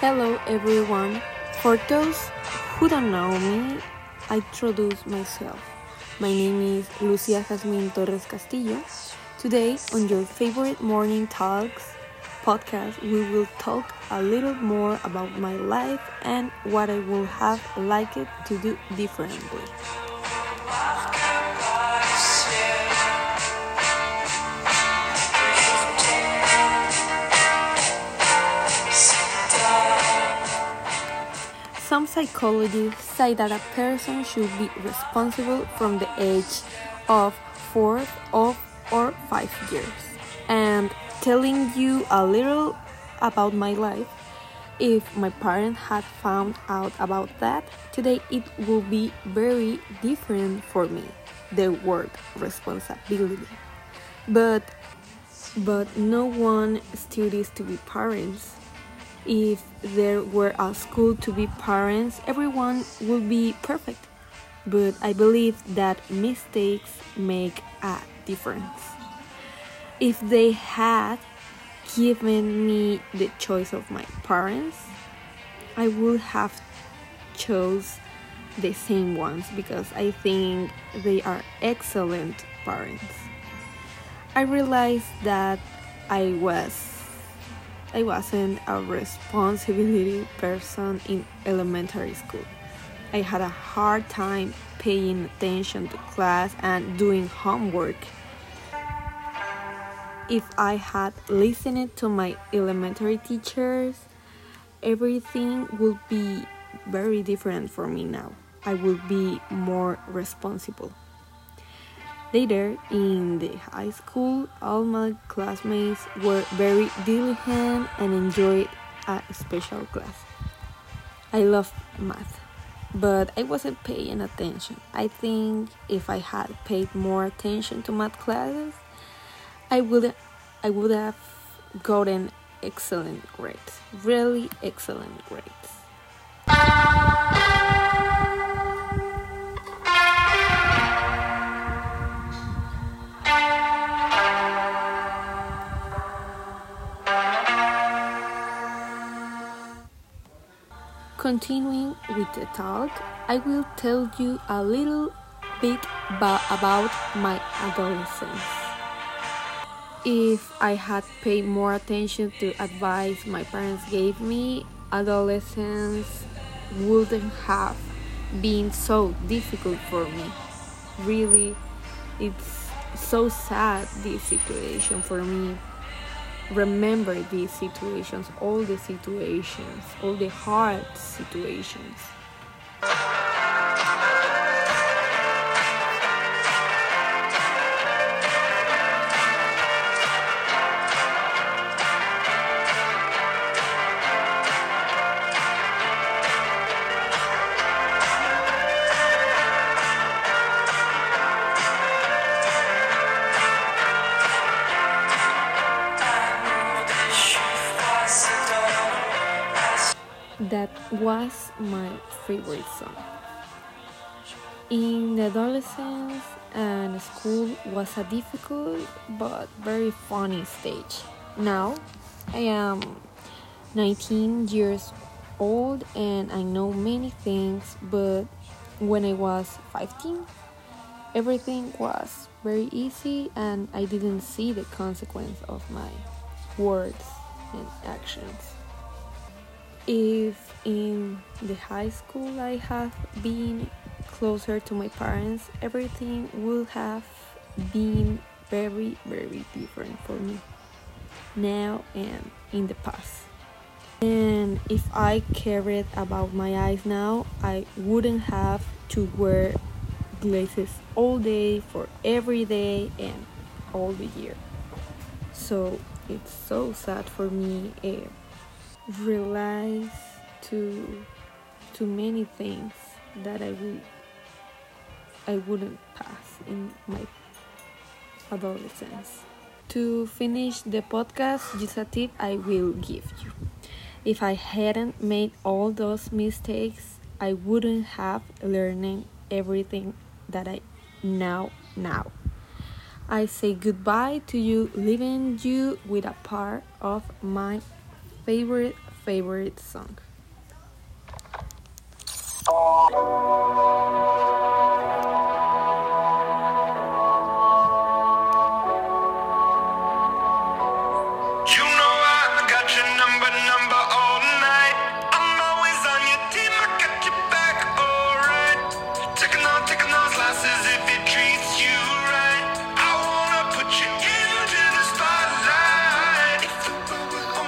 Hello everyone. For those who don't know me, I introduce myself. My name is Lucia Jasmine Torres Castillo. Today, on your favorite morning talks podcast, we will talk a little more about my life and what I would have liked to do differently. Some psychologists say that a person should be responsible from the age of four of or five years. And telling you a little about my life, if my parents had found out about that, today it would be very different for me. The word responsibility. But but no one studies to be parents if there were a school to be parents, everyone would be perfect. But I believe that mistakes make a difference. If they had given me the choice of my parents, I would have chose the same ones because I think they are excellent parents. I realized that I was I wasn't a responsibility person in elementary school. I had a hard time paying attention to class and doing homework. If I had listened to my elementary teachers, everything would be very different for me now. I would be more responsible. Later, in the high school, all my classmates were very diligent and enjoyed a special class. I love math, but I wasn't paying attention. I think if I had paid more attention to math classes, I would I would have gotten excellent grades, really excellent grades. Continuing with the talk, I will tell you a little bit about my adolescence. If I had paid more attention to advice my parents gave me, adolescence wouldn't have been so difficult for me. Really, it's so sad this situation for me remember these situations, all the situations, all the hard situations. That was my favorite song. In adolescence and school was a difficult but very funny stage. Now I am 19 years old and I know many things, but when I was 15, everything was very easy and I didn't see the consequence of my words and actions if in the high school I have been closer to my parents, everything would have been very, very different for me now and in the past. And if I cared about my eyes now, I wouldn't have to wear glasses all day for every day and all the year. So it's so sad for me. Uh, realize to to many things that I would I wouldn't pass in my adolescence. To finish the podcast, just a tip I will give you. If I hadn't made all those mistakes, I wouldn't have learned everything that I know now. I say goodbye to you, leaving you with a part of my favorite favorite song.